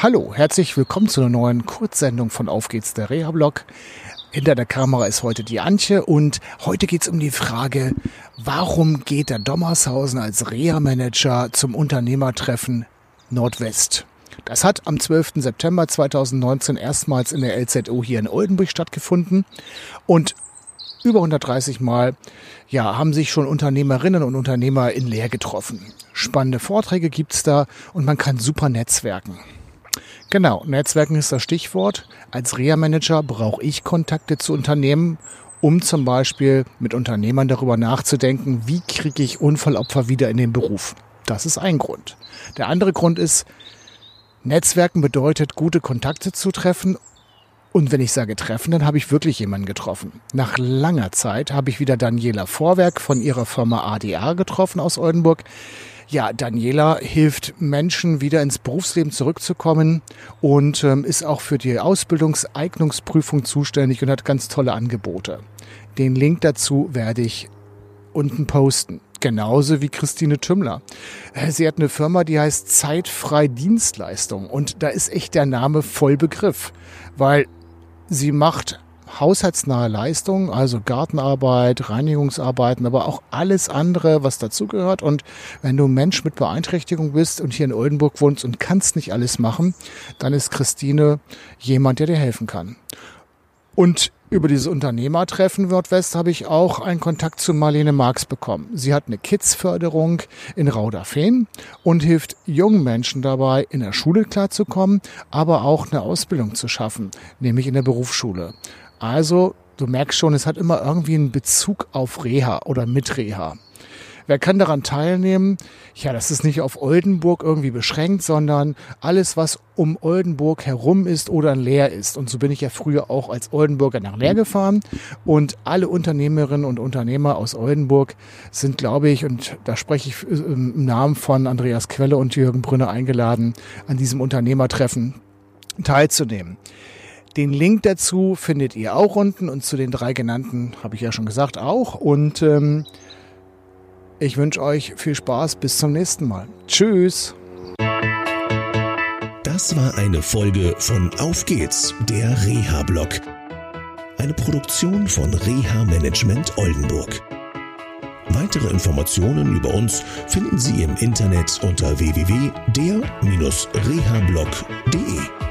Hallo, herzlich willkommen zu einer neuen Kurzsendung von Auf geht's, der Reha-Blog. Hinter der Kamera ist heute die Antje und heute geht's um die Frage, warum geht der Dommershausen als Reha-Manager zum Unternehmertreffen Nordwest? Das hat am 12. September 2019 erstmals in der LZO hier in Oldenburg stattgefunden und über 130 Mal ja, haben sich schon Unternehmerinnen und Unternehmer in Leer getroffen. Spannende Vorträge gibt's da und man kann super netzwerken. Genau, Netzwerken ist das Stichwort. Als Reha-Manager brauche ich Kontakte zu Unternehmen, um zum Beispiel mit Unternehmern darüber nachzudenken, wie kriege ich Unfallopfer wieder in den Beruf. Das ist ein Grund. Der andere Grund ist, Netzwerken bedeutet, gute Kontakte zu treffen. Und wenn ich sage treffen, dann habe ich wirklich jemanden getroffen. Nach langer Zeit habe ich wieder Daniela Vorwerk von ihrer Firma ADA getroffen aus Oldenburg. Ja, Daniela hilft Menschen wieder ins Berufsleben zurückzukommen und ähm, ist auch für die Ausbildungseignungsprüfung zuständig und hat ganz tolle Angebote. Den Link dazu werde ich unten posten. Genauso wie Christine Tümmler. Äh, sie hat eine Firma, die heißt Zeitfrei Dienstleistung. Und da ist echt der Name voll Begriff, weil sie macht haushaltsnahe Leistungen, also Gartenarbeit, Reinigungsarbeiten, aber auch alles andere, was dazugehört. Und wenn du Mensch mit Beeinträchtigung bist und hier in Oldenburg wohnst und kannst nicht alles machen, dann ist Christine jemand, der dir helfen kann. Und über dieses Unternehmertreffen Nordwest habe ich auch einen Kontakt zu Marlene Marx bekommen. Sie hat eine Kids-Förderung in Rauderfehn und hilft jungen Menschen dabei, in der Schule klarzukommen, aber auch eine Ausbildung zu schaffen, nämlich in der Berufsschule. Also, du merkst schon, es hat immer irgendwie einen Bezug auf Reha oder mit Reha. Wer kann daran teilnehmen? Ja, das ist nicht auf Oldenburg irgendwie beschränkt, sondern alles, was um Oldenburg herum ist oder leer ist. Und so bin ich ja früher auch als Oldenburger nach Leer gefahren. Und alle Unternehmerinnen und Unternehmer aus Oldenburg sind, glaube ich, und da spreche ich im Namen von Andreas Quelle und Jürgen Brünner eingeladen, an diesem Unternehmertreffen teilzunehmen. Den Link dazu findet ihr auch unten und zu den drei genannten habe ich ja schon gesagt auch. Und ähm, ich wünsche euch viel Spaß. Bis zum nächsten Mal. Tschüss. Das war eine Folge von Auf geht's, der Reha-Blog. Eine Produktion von Reha Management Oldenburg. Weitere Informationen über uns finden Sie im Internet unter www.der-rehablog.de.